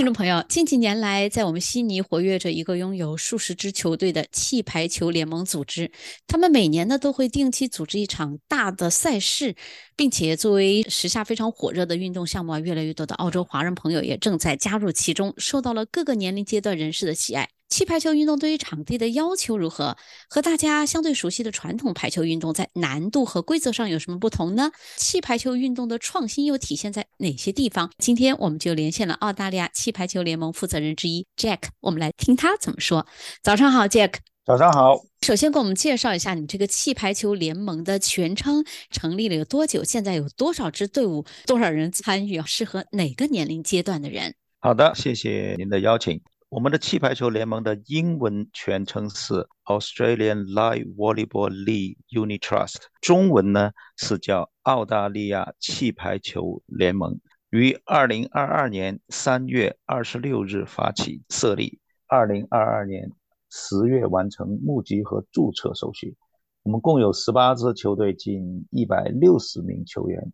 听众朋友，近几年来，在我们悉尼活跃着一个拥有数十支球队的气排球联盟组织。他们每年呢都会定期组织一场大的赛事，并且作为时下非常火热的运动项目啊，越来越多的澳洲华人朋友也正在加入其中，受到了各个年龄阶段人士的喜爱。气排球运动对于场地的要求如何？和大家相对熟悉的传统排球运动在难度和规则上有什么不同呢？气排球运动的创新又体现在哪些地方？今天我们就连线了澳大利亚气排球联盟负责人之一 Jack，我们来听他怎么说。早上好，Jack。早上好。首先给我们介绍一下你们这个气排球联盟的全称，成立了有多久？现在有多少支队伍？多少人参与？适合哪个年龄阶段的人？好的，谢谢您的邀请。我们的气排球联盟的英文全称是 Australian Live Volleyball League Unit Trust，中文呢是叫澳大利亚气排球联盟，于二零二二年三月二十六日发起设立，二零二二年十月完成募集和注册手续。我们共有十八支球队，近一百六十名球员。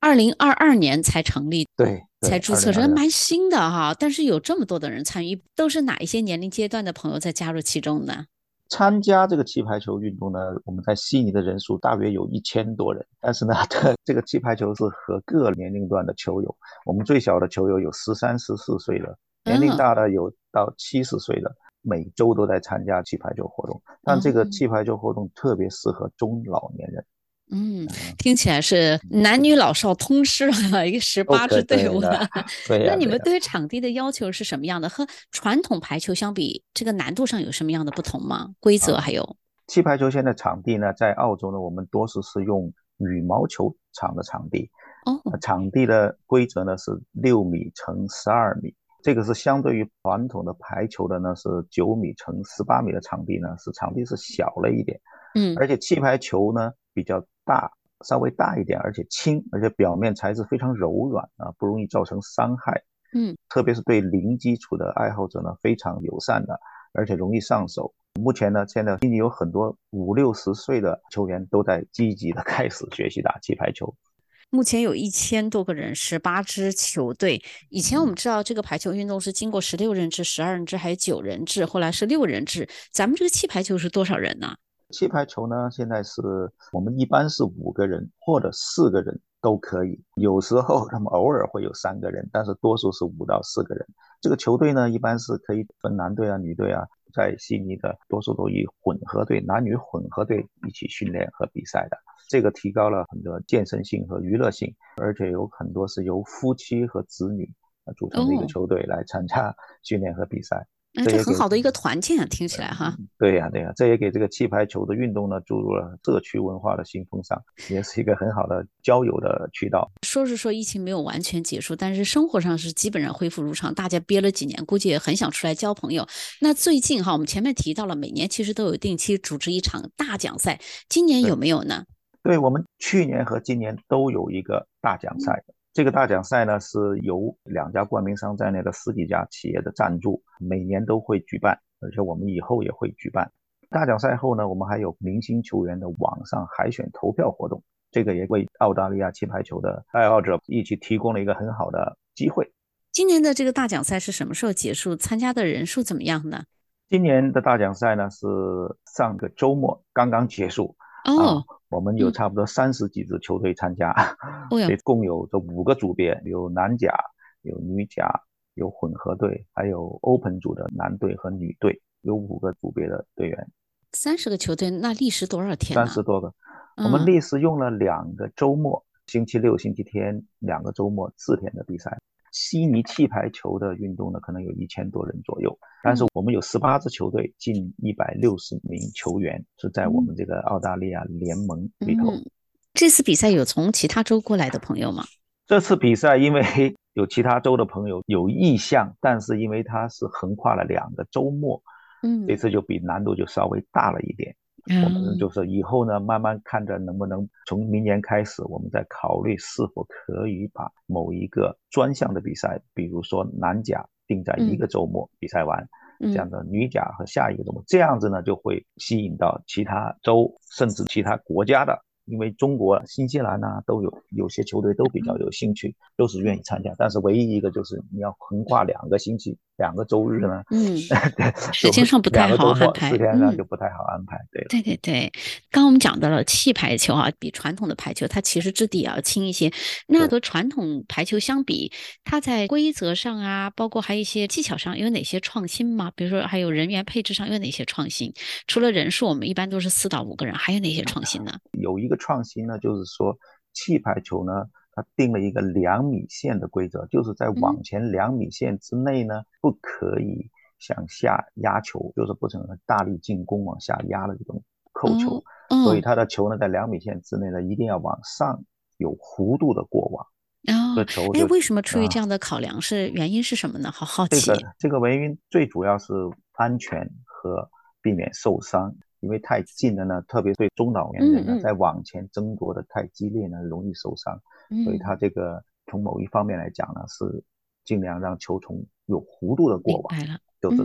二零二二年才成立，对，才注册，这蛮新的哈。但是有这么多的人参与，都是哪一些年龄阶段的朋友在加入其中呢？参加这个气排球运动呢，我们在悉尼的人数大约有一千多人。但是呢，这个气排球是和各年龄段的球友，我们最小的球友有十三、十四岁的，年龄大的有到七十岁了，每周都在参加气排球活动。但这个气排球活动特别适合中老年人。嗯，听起来是男女老少通吃了一个十八支队伍。那你们对于场地的要求是什么样的？和传统排球相比，这个难度上有什么样的不同吗？规则还有气排球现在场地呢，在澳洲呢，我们多数是用羽毛球场的场地。哦，场地的规则呢是六米乘十二米，这个是相对于传统的排球的呢是九米乘十八米的场地呢，是场地是小了一点。嗯，而且气排球呢比较。大稍微大一点，而且轻，而且表面材质非常柔软啊，不容易造成伤害。嗯，特别是对零基础的爱好者呢，非常友善的，而且容易上手。目前呢，现在已经有很多五六十岁的球员都在积极的 开始学习打气排球。目前有一千多个人，十八支球队。以前我们知道这个排球运动是经过十六人制、十二人制还有九人制，后来是六人制。咱们这个气排球是多少人呢？气排球呢，现在是我们一般是五个人或者四个人都可以，有时候他们偶尔会有三个人，但是多数是五到四个人。这个球队呢，一般是可以分男队啊、女队啊，在悉尼的多数都以混合队、男女混合队一起训练和比赛的，这个提高了很多健身性和娱乐性，而且有很多是由夫妻和子女组成的一个球队来参加训练和比赛。那这很好的一个团建啊，听起来哈。对呀，对呀，这也给这个气排球的运动呢注入了社区文化的新风尚，也是一个很好的交友的渠道。说是说疫情没有完全结束，但是生活上是基本上恢复如常。大家憋了几年，估计也很想出来交朋友。那最近哈，我们前面提到了，每年其实都有定期组织一场大奖赛，今年有没有呢？对我们去年和今年都有一个大奖赛。这个大奖赛呢，是由两家冠名商在内的十几家企业的赞助，每年都会举办，而且我们以后也会举办。大奖赛后呢，我们还有明星球员的网上海选投票活动，这个也为澳大利亚气排球的爱好者一起提供了一个很好的机会。今年的这个大奖赛是什么时候结束？参加的人数怎么样呢？今年的大奖赛呢，是上个周末刚刚结束。哦。我们有差不多三十几支球队参加，共有这五个组别，有男甲、有女甲、有混合队，还有 Open 组的男队和女队，有五个组别的队员。三十个球队，那历时多少天？三十多个，我们历时用了两个周末，星期六、星期天两个周末，四天的比赛。悉尼气排球的运动呢，可能有一千多人左右，但是我们有十八支球队，近一百六十名球员是在我们这个澳大利亚联盟里头。这次比赛有从其他州过来的朋友吗？这次比赛因为有其他州的朋友有意向，但是因为它是横跨了两个周末，嗯，这次就比难度就稍微大了一点。我们就是以后呢，慢慢看着能不能从明年开始，我们再考虑是否可以把某一个专项的比赛，比如说男甲定在一个周末比赛完，这样的女甲和下一个周末，这样子呢就会吸引到其他州甚至其他国家的。因为中国、新西兰呐都有有些球队都比较有兴趣，都是愿意参加。但是唯一一个就是你要横跨两个星期、两个周日呢，嗯，时间上不太好安排，时间上就不太好安排。对，对对对。刚刚我们讲到了气排球啊，比传统的排球它其实质地也要轻一些。那和传统排球相比，它在规则上啊，包括还有一些技巧上有哪些创新吗？比如说还有人员配置上有哪些创新？除了人数，我们一般都是四到五个人，还有哪些创新呢？有一个创新呢，就是说气排球呢，它定了一个两米线的规则，就是在网前两米线之内呢，不可以向下压球，就是不能大力进攻往下压的这种扣球。所以他的球呢，在两米线之内呢，一定要往上有弧度的过网。哦，哎，为什么出于这样的考量？是原因是什么呢？好好奇。这个这个原因最主要是安全和避免受伤。因为太近了呢，特别对中老年人呢，在往前争夺的太激烈呢，容易受伤。所以他这个从某一方面来讲呢，是尽量让球从有弧度的过往，就是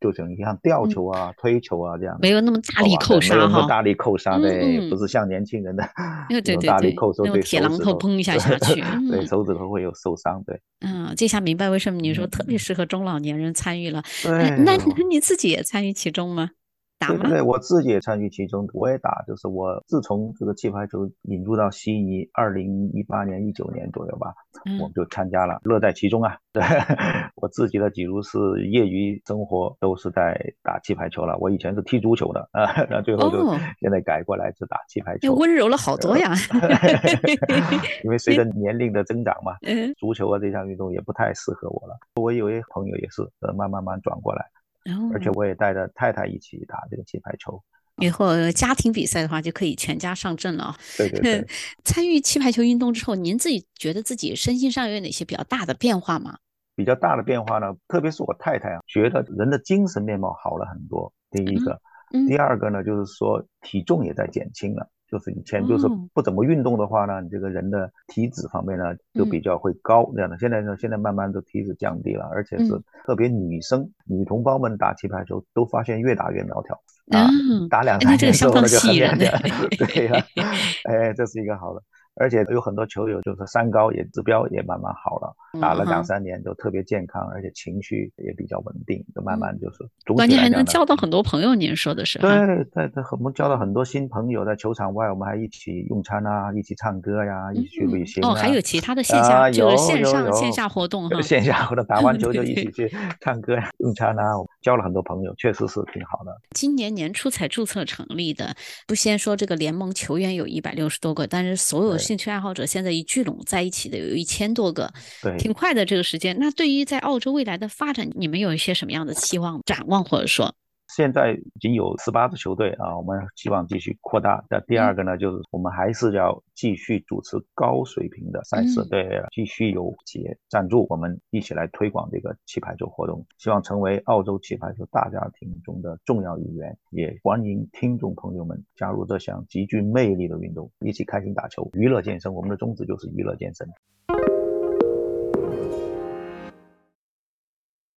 就等于像吊球啊、推球啊这样，没有那么大力扣杀哈，没有那么大力扣。杀对，不是像年轻人的 那种大力扣杀，对铁榔头砰一下下去，对手指头会有受伤。对，嗯，这下明白为什么你说特别适合中老年人参与了。那那你自己也参与其中吗？对对，我自己也参与其中，我也打。就是我自从这个气排球引入到悉尼，二零一八年、一九年左右吧，我们就参加了，乐在其中啊。对，我自己的几如是业余生活都是在打气排球了。我以前是踢足球的啊，那最后就现在改过来是打气排球，温柔了好多呀。因为随着年龄的增长嘛，足球啊这项运动也不太适合我了。我有一朋友也是，呃，慢慢慢转过来。而且我也带着太太一起打这个气排球。以后家庭比赛的话，就可以全家上阵了。对对对。参与气排球运动之后，您自己觉得自己身心上有哪些比较大的变化吗？比较大的变化呢，特别是我太太啊，觉得人的精神面貌好了很多。第一个，第二个呢，就是说体重也在减轻了。就是以前就是不怎么运动的话呢，你这个人的体脂方面呢就比较会高这样的。现在呢，现在慢慢的体脂降低了，而且是特别女生女同胞们打气排球都发现越打越苗条啊，打两三年之后就很苗条。对呀，哎，这是一个好的。而且有很多球友就是三高也指标也慢慢好了，打了两三年都特别健康，而且情绪也比较稳定，就慢慢就是。关键还能交到很多朋友，您说的是？对对对，我们交到很多新朋友，在球场外我们还一起用餐啊，一起唱歌呀，一起去旅行。哦，还有其他的线下就是线上线下活动哈。线下或者打完球就一起去唱歌呀、用餐啊，交了很多朋友，确实是挺好的。今年年初才注册成立的，不先说这个联盟球员有一百六十多个，但是所有。兴趣爱好者现在一聚拢在一起的有一千多个，对，挺快的这个时间。那对于在澳洲未来的发展，你们有一些什么样的期望、展望，或者说？现在已经有十八支球队啊，我们希望继续扩大。那第二个呢，就是我们还是要继续主持高水平的赛事，对，继续有企业赞助，我们一起来推广这个棋牌球活动，希望成为澳洲棋牌球大家庭中的重要一员。也欢迎听众朋友们加入这项极具魅力的运动，一起开心打球，娱乐健身。我们的宗旨就是娱乐健身。